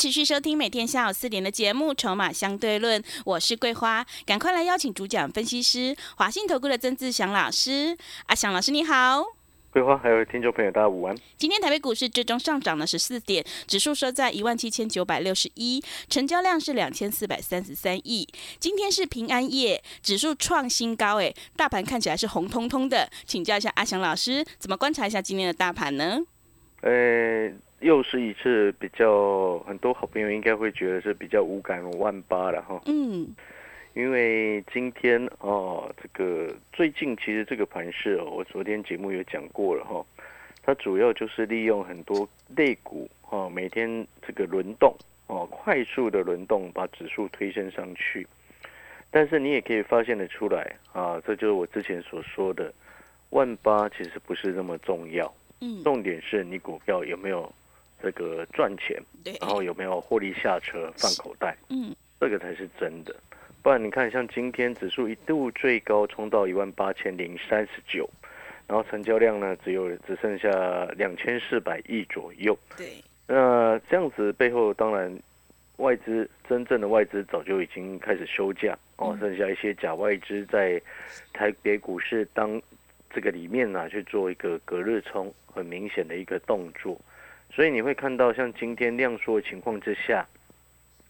持续收听每天下午四点的节目《筹码相对论》，我是桂花，赶快来邀请主讲分析师华信投顾的曾志祥老师。阿祥老师你好，桂花还有听众朋友大家午安。今天台北股市最终上涨了十四点，指数收在一万七千九百六十一，成交量是两千四百三十三亿。今天是平安夜，指数创新高，哎，大盘看起来是红彤彤的。请教一下阿祥老师，怎么观察一下今天的大盘呢？呃。又是一次比较，很多好朋友应该会觉得是比较无感万八了哈。嗯，因为今天哦，这个最近其实这个盘势哦，我昨天节目有讲过了哈，它主要就是利用很多类股哦，每天这个轮动哦，快速的轮动把指数推升上去。但是你也可以发现的出来啊，这就是我之前所说的，万八其实不是那么重要。嗯，重点是你股票有没有。这个赚钱，然后有没有获利下车放口袋？嗯，这个才是真的。不然你看，像今天指数一度最高冲到一万八千零三十九，然后成交量呢只有只剩下两千四百亿左右。对，那这样子背后当然外资真正的外资早就已经开始休假哦，剩下一些假外资在台北股市当这个里面呢去做一个隔日冲，很明显的一个动作。所以你会看到，像今天量缩的情况之下，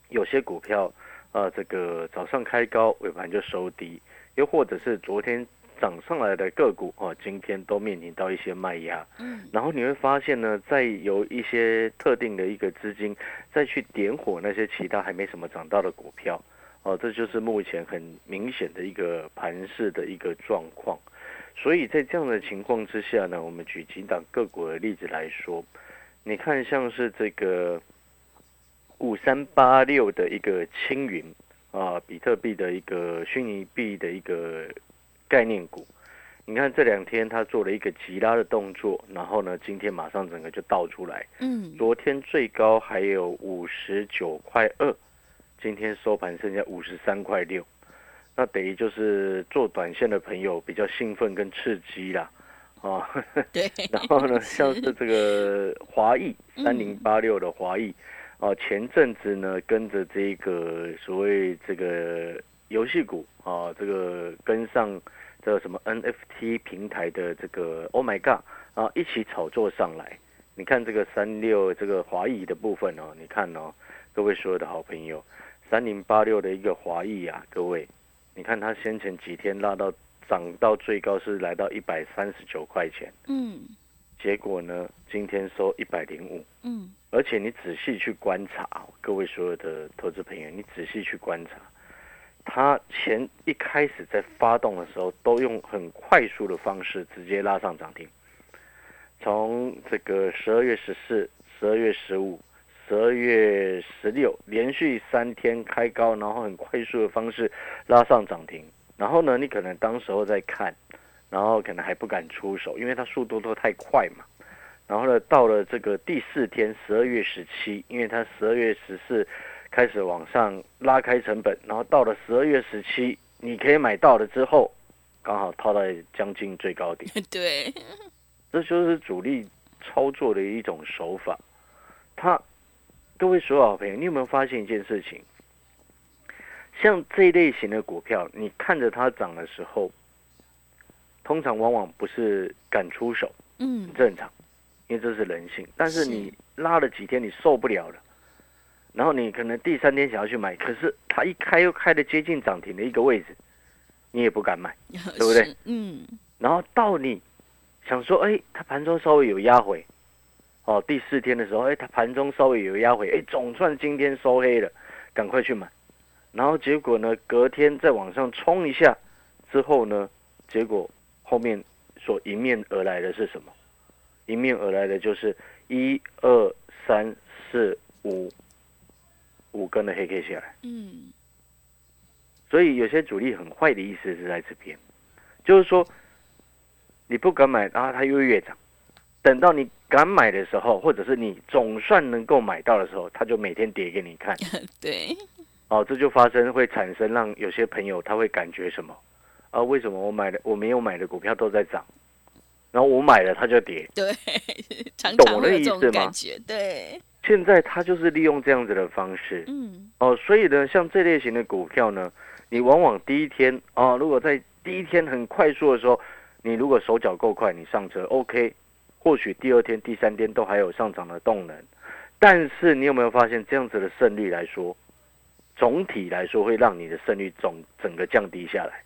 有些股票，呃，这个早上开高，尾盘就收低；又或者是昨天涨上来的个股，哦，今天都面临到一些卖压。嗯。然后你会发现呢，在有一些特定的一个资金再去点火那些其他还没什么涨到的股票，哦，这就是目前很明显的一个盘势的一个状况。所以在这样的情况之下呢，我们举几档个股的例子来说。你看，像是这个五三八六的一个青云啊，比特币的一个虚拟币的一个概念股。你看这两天它做了一个急拉的动作，然后呢，今天马上整个就倒出来。嗯。昨天最高还有五十九块二，今天收盘剩下五十三块六，那等于就是做短线的朋友比较兴奋跟刺激啦。啊，对，然后呢，像是这个华裔三零八六的华裔，啊，前阵子呢跟着这个所谓这个游戏股啊，这个跟上这个什么 NFT 平台的这个 Oh my God 啊，一起炒作上来。你看这个三六这个华裔的部分哦，你看哦，各位所有的好朋友，三零八六的一个华裔啊，各位，你看它先前几天拉到。涨到最高是来到一百三十九块钱，嗯，结果呢，今天收一百零五，嗯，而且你仔细去观察，各位所有的投资朋友，你仔细去观察，它前一开始在发动的时候，都用很快速的方式直接拉上涨停，从这个十二月十四、十二月十五、十二月十六，连续三天开高，然后很快速的方式拉上涨停。然后呢，你可能当时候在看，然后可能还不敢出手，因为它速度都太快嘛。然后呢，到了这个第四天，十二月十七，因为它十二月十四开始往上拉开成本，然后到了十二月十七，你可以买到了之后，刚好套在将近最高点。对，这就是主力操作的一种手法。他，各位所有好朋友，你有没有发现一件事情？像这一类型的股票，你看着它涨的时候，通常往往不是敢出手，嗯，正常，因为这是人性。但是你拉了几天，你受不了了，然后你可能第三天想要去买，可是它一开又开的接近涨停的一个位置，你也不敢买，对不对？嗯。然后到你想说，哎，它盘中稍微有压回，哦，第四天的时候，哎，它盘中稍微有压回，哎，总算今天收黑了，赶快去买。然后结果呢？隔天再往上冲一下，之后呢？结果后面所迎面而来的是什么？迎面而来的就是一二三四五五根的黑 K 下来。嗯，所以有些主力很坏的意思是在这边，就是说你不敢买，然后它又越涨，等到你敢买的时候，或者是你总算能够买到的时候，它就每天跌给你看。对，哦，这就发生会产生让有些朋友他会感觉什么？啊？为什么我买的我没有买的股票都在涨，然后我买了它就跌？对，常懂我常会有这种的意思吗？感觉，对，现在他就是利用这样子的方式嗯，哦，所以呢，像这类型的股票呢，你往往第一天哦，如果在第一天很快速的时候，你如果手脚够快，你上车 OK，或许第二天、第三天都还有上涨的动能，但是你有没有发现这样子的胜率来说，总体来说会让你的胜率总整个降低下来？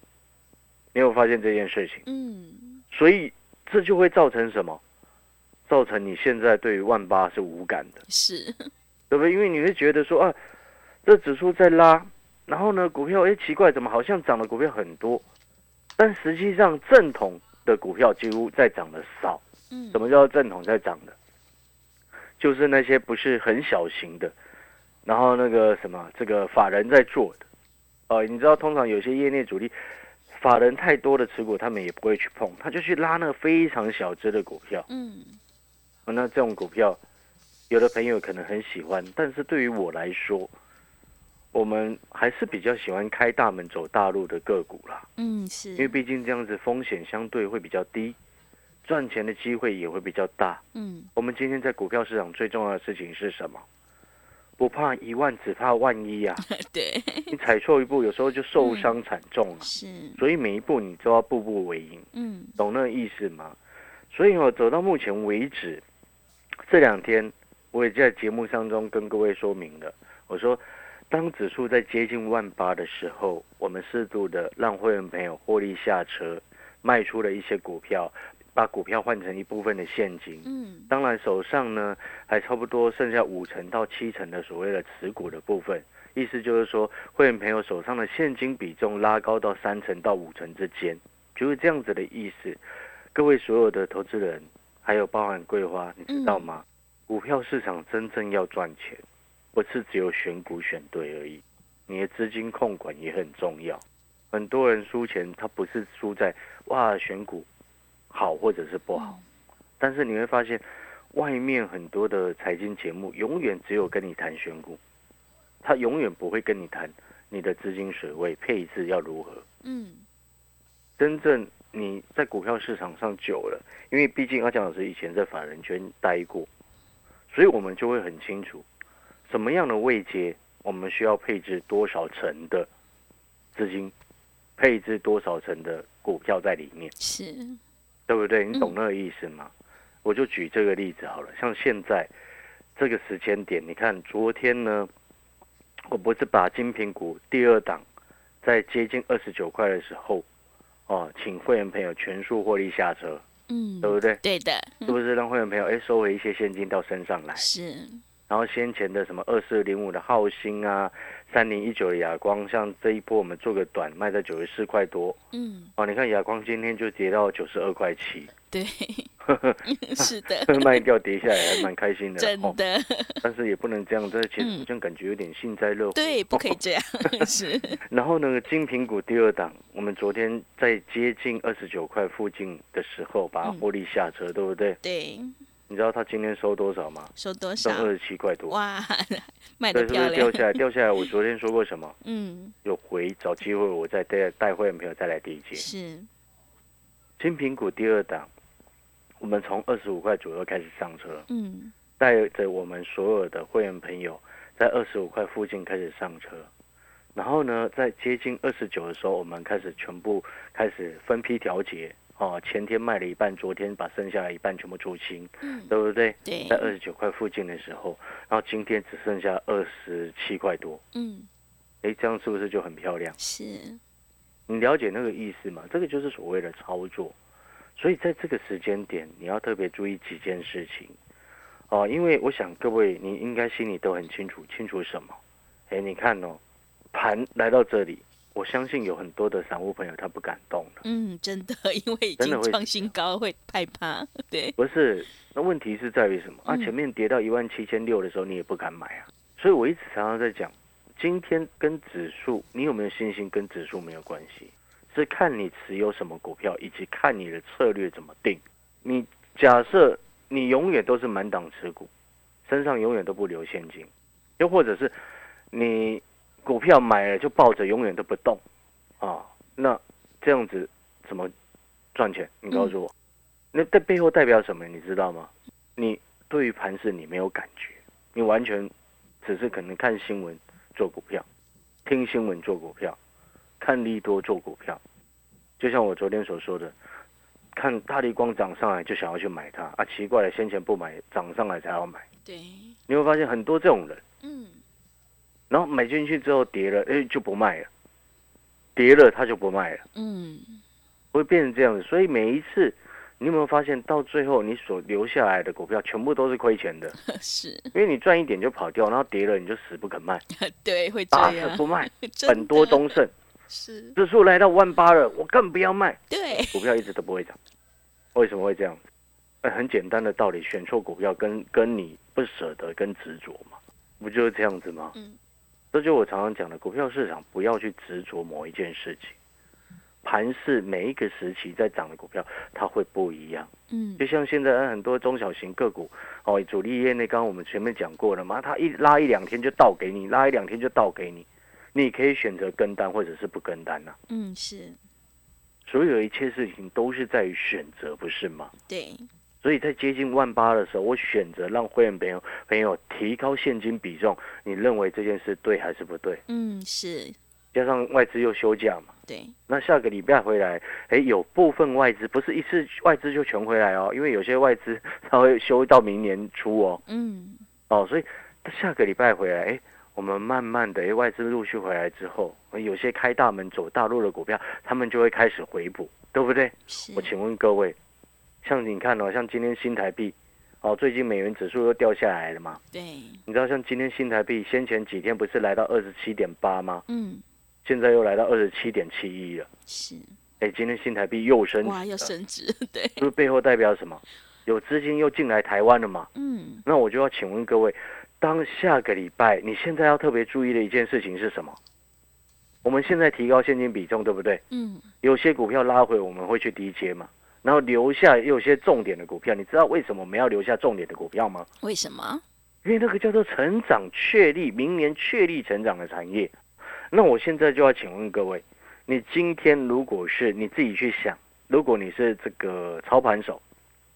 你有发现这件事情？嗯，所以这就会造成什么？造成你现在对于万八是无感的。是，对不对？因为你会觉得说啊，这指数在拉，然后呢，股票哎奇怪，怎么好像涨的股票很多，但实际上正统的股票几乎在涨的少。嗯，什么叫正统在涨的？就是那些不是很小型的，然后那个什么，这个法人在做的。哦、你知道，通常有些业内主力，法人太多的持股，他们也不会去碰，他就去拉那个非常小只的股票。嗯，哦那这种股票，有的朋友可能很喜欢，但是对于我来说，我们还是比较喜欢开大门走大路的个股啦，嗯，是，因为毕竟这样子风险相对会比较低，赚钱的机会也会比较大。嗯，我们今天在股票市场最重要的事情是什么？不怕一万，只怕万一啊！对，你踩错一步，有时候就受伤惨重啊。是，所以每一步你都要步步为营。嗯，懂那个意思吗？所以哦，走到目前为止，这两天我也在节目当中跟各位说明了，我说，当指数在接近万八的时候，我们适度的让会员朋友获利下车，卖出了一些股票，把股票换成一部分的现金。嗯，当然，手上呢还差不多剩下五成到七成的所谓的持股的部分，意思就是说，会员朋友手上的现金比重拉高到三成到五成之间，就是这样子的意思。各位所有的投资人，还有包含桂花，你知道吗？股票市场真正要赚钱，不是只有选股选对而已，你的资金控管也很重要。很多人输钱，他不是输在哇选股好或者是不好，但是你会发现，外面很多的财经节目永远只有跟你谈选股，他永远不会跟你谈你的资金水位配置要如何。嗯，真正你在股票市场上久了，因为毕竟阿强老师以前在法人圈待过，所以我们就会很清楚，什么样的位阶我们需要配置多少层的资金，配置多少层的股票在里面。是，对不对？你懂那个意思吗？我就举这个例子好了，像现在这个时间点，你看昨天呢，我不是把精品股第二档在接近二十九块的时候，哦，请会员朋友全数获利下车，嗯，对不对？对的，是不是让会员朋友哎收回一些现金到身上来？是，然后先前的什么二四零五的浩兴啊，三零一九的亚光，像这一波我们做个短卖在九十四块多。嗯，哦，你看亚光今天就跌到九十二块七，对，是的，卖掉跌下来还蛮开心的，哦。真的，但是也不能这样，这其实嗯好像感觉有点幸灾乐祸。对，不可以这样，是，然后呢，金苹果第二档，我们昨天在接近二十九块附近的时候把它嗯。获利下车，对不对？对，你知道他今天收多少吗？收多少剩？二十七块多。哇，卖对，的漂亮是不是掉，下来？掉下来，我昨天说过什么？嗯，有回找机会，我再带带会员朋友再来第一节。是，金苹果第二档，我们从二十五块左右开始上车，嗯，带着我们所有的会员朋友在二十五块附近开始上车，然后呢，在接近二十九的时候，我们开始全部开始分批调节。哦，前天卖了一半，昨天把剩下的一半全部出清，嗯，对不对？对在，二十九块附近的时候，然后今天只剩下二十七块多，嗯，哎，这样是不是就很漂亮？是，你了解那个意思吗？这个就是所谓的操作。所以在这个时间点，你要特别注意几件事情哦，因为我想各位你应该心里都很清楚，清楚什么？哎，你看哦，盘来到这里，我相信有很多的散户朋友他不敢动了。嗯，真的，因为已真的会经创新高，会害怕，对，不是，那问题是在于什么啊？嗯前面跌到一万七千六的时候，你也不敢买啊。所以我一直常常在讲，今天跟指数你有没有信心跟指数没有关系，是看你持有什么股票，以及看你的策略怎么定。你假设你永远都是满档持股，身上永远都不留现金，又或者是你股票买了就抱着永远都不动啊，那这样子怎么赚钱？你告诉我，那在背后代表什么？你知道吗？你对于盘市你没有感觉，你完全只是可能看新闻做股票，听新闻做股票，看利多做股票，就像我昨天所说的，看大力光涨上来就想要去买它啊，奇怪了，先前不买，涨上来才要买。对，你会发现很多这种人，嗯，然后买进去之后跌了，哎就不卖了，跌了他就不卖了，嗯，会变成这样子。所以每一次，你有没有发现到最后你所留下来的股票全部都是亏钱的？是，因为你赚一点就跑掉，然后跌了你就死不肯卖，对，会这打样。死，不卖，真本多的东胜。是，指数来到万八了，我更不要卖，对，股票一直都不会涨。为什么会这样很简单的道理，选错股票跟跟你不舍得跟执着嘛，不就是这样子吗？嗯，这就我常常讲的，股票市场不要去执着某一件事情。盘市每一个时期在涨的股票，它会不一样。嗯，就像现在很多中小型个股，哦，主力业内刚刚我们前面讲过了嘛，它一拉一两天就倒给你，拉一两天就倒给你，你可以选择跟单或者是不跟单呐、嗯，是所有一切事情都是在于选择，不是吗？对，所以在接近万八的时候，我选择让会员朋友朋友提高现金比重，你认为这件事对还是不对？嗯，是。加上外资又休假嘛，对，那下个礼拜回来，哎，有部分外资不是一次外资就全回来哦，因为有些外资它会休到明年初哦，嗯，哦，所以下个礼拜回来，哎，我们慢慢的，哎，外资陆续回来之后，有些开大门走大陆的股票，他们就会开始回补，对不对？是，我请问各位，像你看哦，像今天新台币，哦，最近美元指数又掉下来了嘛？对，你知道像今天新台币先前几天不是来到二十七点八吗？嗯，现在又来到二十七点七一了。是，哎，今天新台币又升值哇，又，升值，对，是不是背后代表什么？有资金又进来台湾了嘛？嗯，那我就要请问各位，当下个礼拜你现在要特别注意的一件事情是什么？我们现在提高现金比重，对不对？嗯，有些股票拉回，我们会去低接嘛，然后留下有些重点的股票。你知道为什么我们要留下重点的股票吗？为什么？因为那个叫做成长确立，明年确立成长的产业。那我现在就要请问各位，你今天如果是你自己去想，如果你是这个操盘手，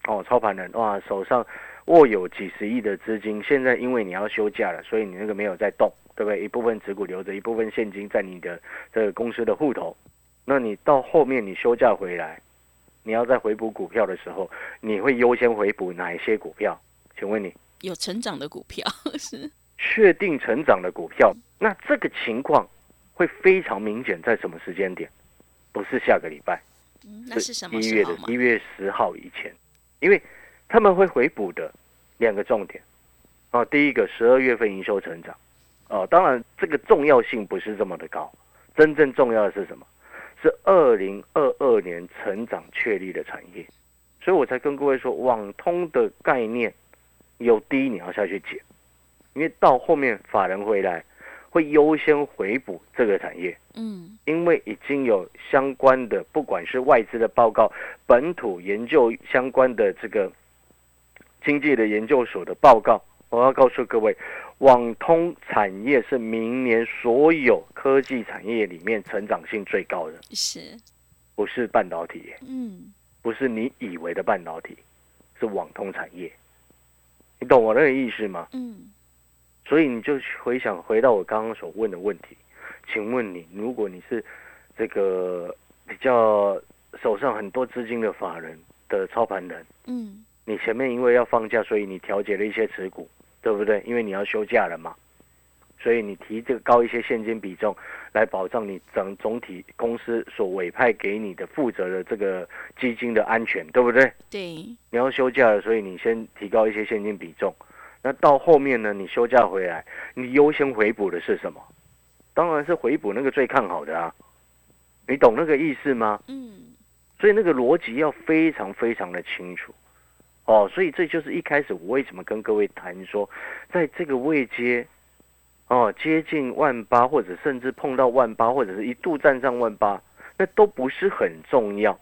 哦，操盘人哇，手上握有几十亿的资金，现在因为你要休假了，所以你那个没有在动，对不对？一部分持股留着，一部分现金在你的这个公司的户头。那你到后面你休假回来，你要在回补股票的时候，你会优先回补哪一些股票？请问你？有成长的股票 是，确定成长的股票，那这个情况会非常明显，在什么时间点？不是下个礼拜，嗯那是什么一月的一？月十号以前，因为他们会回补的两个重点哦。第一个，十二月份营收成长哦，当然这个重要性不是这么的高，真正重要的是什么？是二零二二年成长确立的产业，所以我才跟各位说，网通的概念有低你要下去捡，因为到后面法人回来会优先回补这个产业。嗯，因为已经有相关的，不管是外资的报告、本土研究相关的这个经济的研究所的报告，我要告诉各位，网通产业是明年所有科技产业里面成长性最高的，是，不是半导体，嗯，不是你以为的半导体，是网通产业。你懂我那个意思吗？嗯，所以你就回想回到我刚刚所问的问题，请问你，如果你是这个比较手上很多资金的法人的操盘人，嗯，你前面因为要放假，所以你调节了一些持股，对不对？因为你要休假了嘛，所以你提这个高一些现金比重，来保障你整总体公司所委派给你的负责的这个基金的安全，对不对？对，你要休假了，所以你先提高一些现金比重。那到后面呢，你休假回来，你优先回补的是什么？当然是回补那个最看好的啊。你懂那个意思吗？嗯，所以那个逻辑要非常非常的清楚。哦，所以这就是一开始我为什么跟各位谈说，在这个位阶，哦，接近万八，或者甚至碰到万八，或者是一度站上万八，那都不是很重要。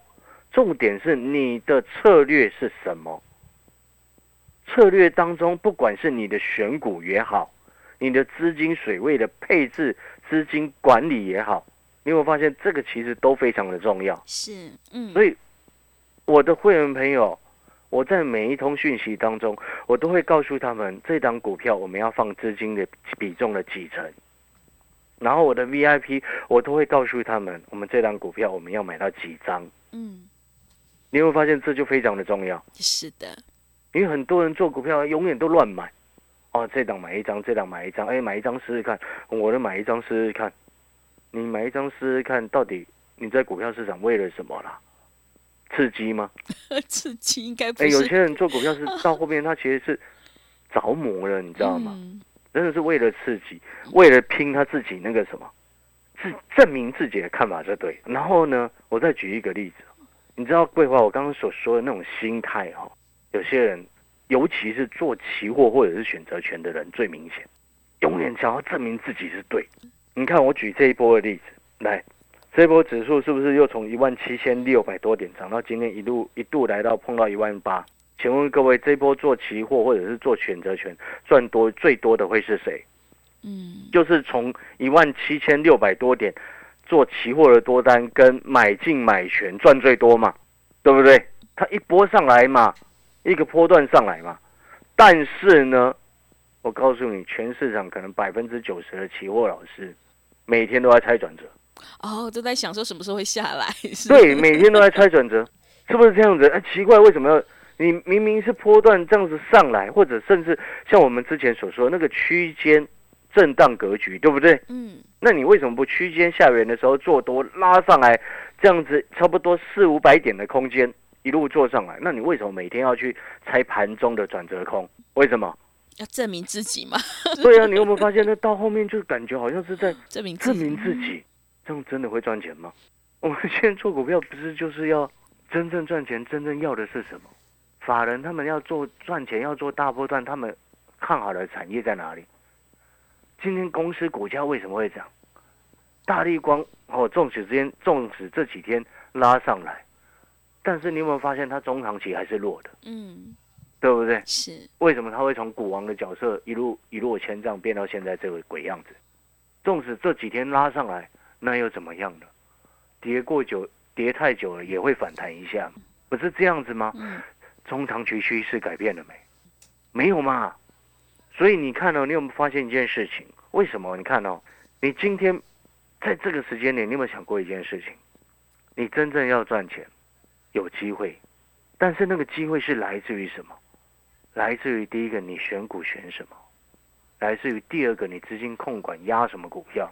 重点是你的策略是什么？策略当中，不管是你的选股也好，你的资金水位的配置、资金管理也好，你有没有发现这个其实都非常的重要？是，嗯，所以我的会员朋友，我在每一通讯息当中，我都会告诉他们，这档股票我们要放资金的比重的几成。然后我的 VIP，我都会告诉他们，我们这档股票我们要买到几张。嗯，你有没有发现这就非常的重要？是的，因为很多人做股票永远都乱买，哦，这档买一张，这档买一张，哎，买一张试试看，我的买一张试试看，你买一张试试看，到底你在股票市场为了什么啦？刺激吗？刺激应该不哎，有，些人做股票是到后面他其实是着魔了，你知道吗？嗯真的是为了刺激，为了拼他自己那个什么，自证明自己的看法是对。然后呢，我再举一个例子，你知道桂花我刚刚所说的那种心态哈、有些人，尤其是做期货或者是选择权的人最明显，永远想要证明自己是对。你看我举这一波的例子，来，这波指数是不是又从一万七千六百多点涨到今天一路一度来到碰到一万八？请问各位，这波做期货或者是做选择权赚多最多的会是谁？嗯，就是从一万七千六百多点做期货的多单跟买进买权赚最多嘛，对不对？它一波上来嘛，一个波段上来嘛，但是呢，我告诉你，全市场可能百分之九十的期货老师每天都在猜转折，哦，都在想说什么时候会下来，是对，每天都在猜转折，是不是这样子？哎，奇怪，为什么要你明明是波段这样子上来，或者甚至像我们之前所说的那个区间震荡格局，对不对？嗯，那你为什么不区间下缘的时候做多拉上来，这样子差不多四五百点的空间一路做上来？那你为什么每天要去猜盘中的转折空？为什么？要证明自己嘛，对啊，你有没有发现，那到后面就感觉好像是在证 明证明自己，这样真的会赚钱吗？我们现在做股票不是就是要真正赚钱，真正要的是什么？法人他们要做赚钱，要做大波段，他们看好的产业在哪里？今天公司股价为什么会涨？大力光哦，纵使之间纵使这几天拉上来，但是你有没有发现它中长期还是弱的，嗯，对不对？是，为什么它会从股王的角色一路一落千丈变到现在这个鬼样子？纵使这几天拉上来，那又怎么样呢？跌过久，跌太久了也会反弹一下，不是这样子吗？嗯，中长期趋势改变了没？没有嘛。所以你看哦，你有没有发现一件事情？为什么？你看哦，你今天在这个时间点，你有没有想过一件事情？你真正要赚钱，有机会，但是那个机会是来自于什么？来自于第一个，你选股选什么？来自于第二个，你资金控管压什么股票，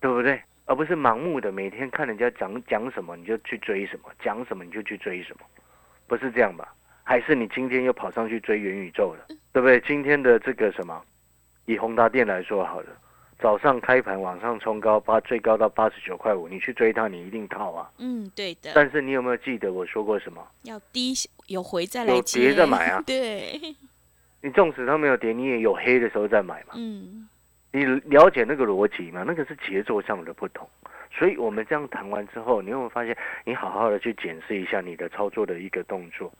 对不对？而不是盲目的每天看人家讲讲什么你就去追什么，讲什么你就去追什么，不是这样吧？还是你今天又跑上去追元宇宙了，对不对？今天的这个什么，以宏达电来说好了，早上开盘往上冲高，八最高到八十九块五，你去追它，你一定套啊。嗯，对的，但是你有没有记得我说过什么？要低有回再来有接，跌再买啊 对，你纵使它没有跌，你也有黑的时候再买嘛。嗯，你了解那个逻辑吗？那个是节奏上的不同。所以我们这样谈完之后，你有没有发现，你好好的去检视一下你的操作的一个动作，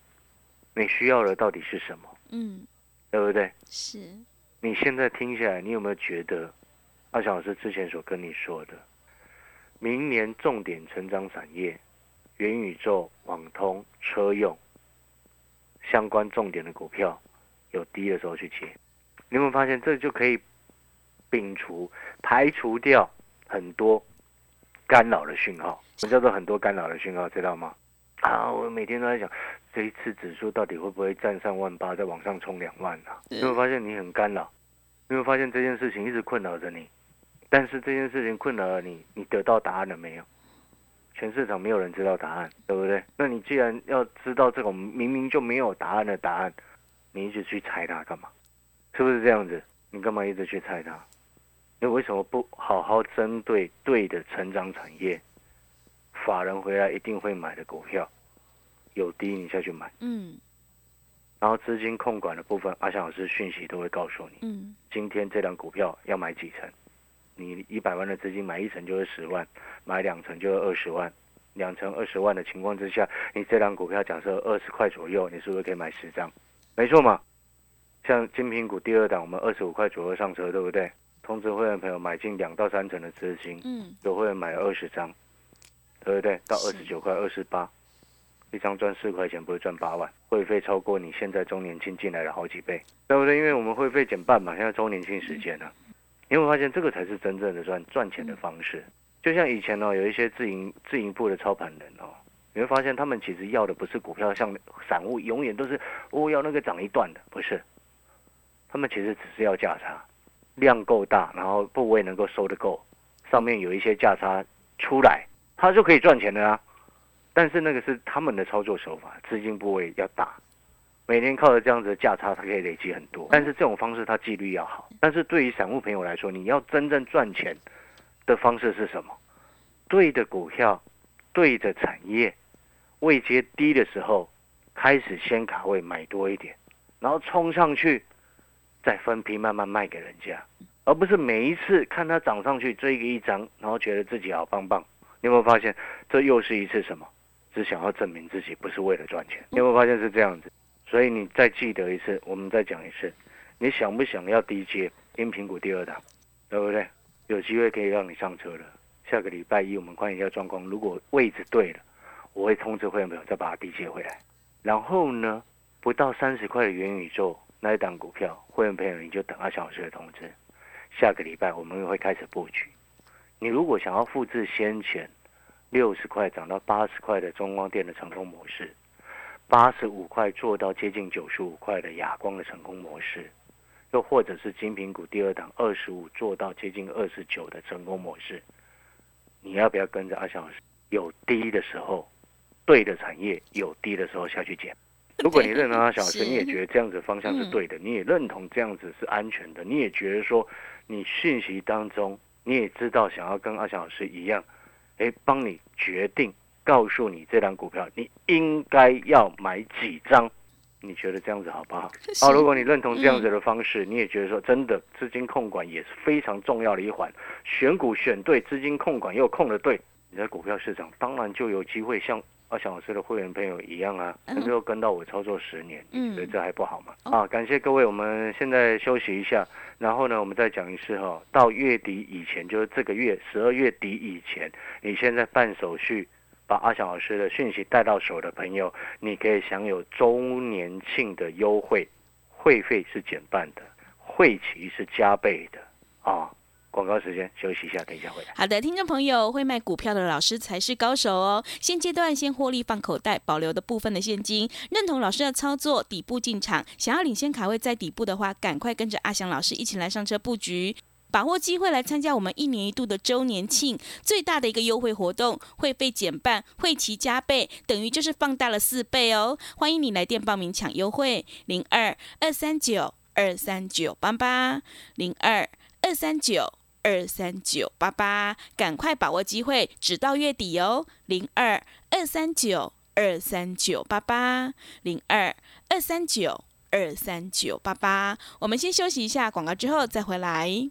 你需要的到底是什么，嗯，对不对？是，你现在听下来，你有没有觉得阿翔老师之前所跟你说的，明年重点成长产业，元宇宙、网通、车用相关重点的股票，有低的时候去接，你有没有发现这就可以摒除、排除掉很多干扰的讯号？什么叫做很多干扰的讯号？知道吗？啊，我每天都在想，这一次指数到底会不会站上万八，再往上冲两万啊？你有没有发现你很干扰？你有没有发现这件事情一直困扰着你？但是这件事情困扰了你，你得到答案了没有？全市场没有人知道答案，对不对？那你既然要知道这种明明就没有答案的答案，你一直去猜它干嘛？是不是这样子？你干嘛一直去猜它？你为什么不好好针对对的成长产业，法人回来一定会买的股票，有低你下去买，嗯然后资金控管的部分，阿翔老师讯息都会告诉你，嗯，今天这档股票要买几成，你一百万的资金买一层就是十万，买两层就是二十万，两成二十万的情况之下，你这张股票假设二十块左右，你是不是可以买十张？没错嘛。像金苹果第二档，我们二十五块左右上车，对不对？通知会员朋友买进两到三成的资金，嗯，有会员买二十张，对不对？到二十九块、二十八，一张赚四块钱，不会赚八万，会费超过你现在周年庆进来的好几倍，对不对？因为我们会费减半嘛，现在周年庆时间呢，你会发现这个才是真正的赚赚钱的方式。就像以前呢，有一些自营自营部的操盘人哦，你会发现他们其实要的不是股票，像散户永远都是哦要那个涨一段的，不是。他们其实只是要价差，量够大，然后部位能够收得够，上面有一些价差出来，他就可以赚钱的啊。但是那个是他们的操作手法，资金部位要大，每天靠着这样子的价差，它可以累积很多。但是这种方式它纪律要好。但是对于散户朋友来说，你要真正赚钱的方式是什么？对的股票，对的产业，位阶低的时候，开始先卡位买多一点，然后冲上去。再分批慢慢卖给人家，而不是每一次看它涨上去追个一张，然后觉得自己好棒棒。你有没有发现，这又是一次什么？只想要证明自己，不是为了赚钱。你有没有发现是这样子？所以你再记得一次，我们再讲一次，你想不想要低阶因苹果第二档，对不对？有机会可以让你上车了。下个礼拜一我们看一下状况，如果位置对了，我会通知会员朋友再把它低接回来。然后呢，不到三十块的元宇宙。那一档股票，会员朋友你就等阿小时的通知。下个礼拜我们会开始布局。你如果想要复制先前六十块涨到八十块的中光电的成功模式，八十五块做到接近九十五块的亚光的成功模式，又或者是金苹果第二档二十五做到接近二十九的成功模式，你要不要跟着阿小时？有低的时候，对的产业有低的时候下去捡。如果你认同他小师，你也觉得这样子方向是对的，你也认同这样子是安全的，你也觉得说，你讯息当中你也知道想要跟阿翔老师一样，哎，帮你决定，告诉你这张股票你应该要买几张，你觉得这样子好不好？好，如果你认同这样子的方式，你也觉得说真的资金控管也是非常重要的一环，选股选对，资金控管又控的对，你在股票市场当然就有机会像。阿翔老师的会员朋友一样啊，能够跟到我操作十年，所以这还不好吗？啊，感谢各位，我们现在休息一下，然后呢，我们再讲一次哈，到月底以前，就是这个月十二月底以前，你现在办手续，把阿翔老师的讯息带到手的朋友，你可以享有周年庆的优惠，会费是减半的，会期是加倍的啊。广告时间，休息一下，等一下回来。好的，听众朋友，会卖股票的老师才是高手哦。现阶段先获利放口袋，保留的部分的现金。认同老师的操作，底部进场，想要领先卡位在底部的话，赶快跟着阿翔老师一起来上车布局，把握机会来参加我们一年一度的周年庆最大的一个优惠活动，会费减半，会期加倍，等于就是放大了四倍哦。欢迎你来电报名抢优惠，零二二三九二三九八八零二二三九。二三九八八，赶快把握机会，直到月底哦！零二二三九二三九八八，零二二三九二三九八八。我们先休息一下广告，之后再回来。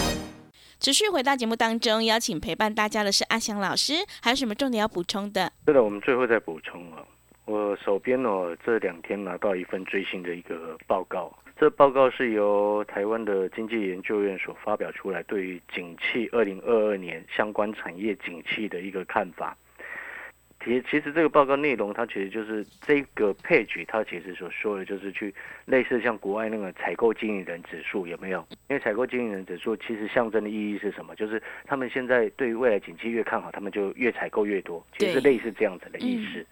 持续回到节目当中，邀请陪伴大家的是阿翔老师，还有什么重点要补充的？是的，我们最后再补充哦。我手边哦这两天拿到一份最新的一个报告，这报告是由台湾的经济研究院所发表出来，对于景气二零二二年相关产业景气的一个看法。其其实这个报告内容，它其实就是这个配局，它其实所说的就是去类似像国外那个采购经理人指数有没有？因为采购经理人指数其实象征的意义是什么？就是他们现在对于未来景气越看好，他们就越采购越多，其实类似这样子的意思。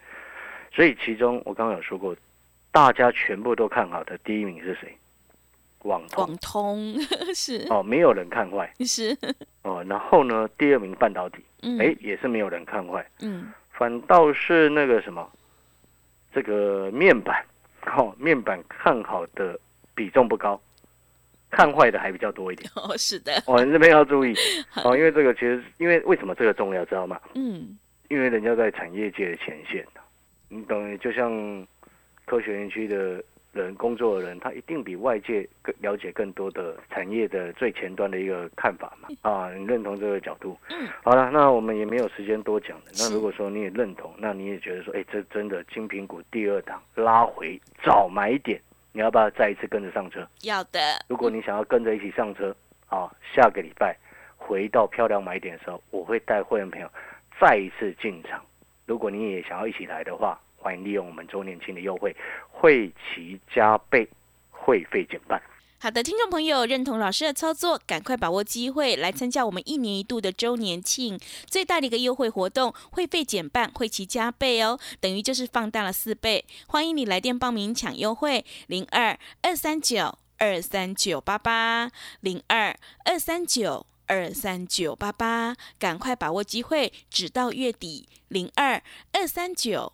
所以其中我刚刚有说过，大家全部都看好的第一名是谁？网通网通 是哦，没有人看坏是，哦。然后呢，第二名半导体，嗯哎，也是没有人看坏，嗯反倒是那个什么，这个面板，哦，面板看好的比重不高，看坏的还比较多一点。哦是的，哦，你这边要注意 哦，因为这个其实，因为为什么这个重要，知道吗？嗯因为人家在产业界的前线你等于？就像科学园区的人工作的人，他一定比外界更了解更多的产业的最前端的一个看法嘛。啊，你认同这个角度？嗯，好了，那我们也没有时间多讲了。那如果说你也认同，那你也觉得说，哎，这真的金苹果第二档拉回早买点，你要不要再一次跟着上车？要的，如果你想要跟着一起上车，啊，下个礼拜回到漂亮买点的时候，我会带会员朋友再一次进场。如果你也想要一起来的话，欢迎利用我们周年庆的优惠，会期加倍，会费减半。好的，听众朋友认同老师的操作，赶快把握机会来参加我们一年一度的周年庆最大的一个优惠活动，会费减半，会期加倍哦，等于就是放大了四倍。欢迎你来电报名抢优惠，零二二三九二三九八八零二二三九。二三九八八，赶快把握机会，直到月底。零二二三九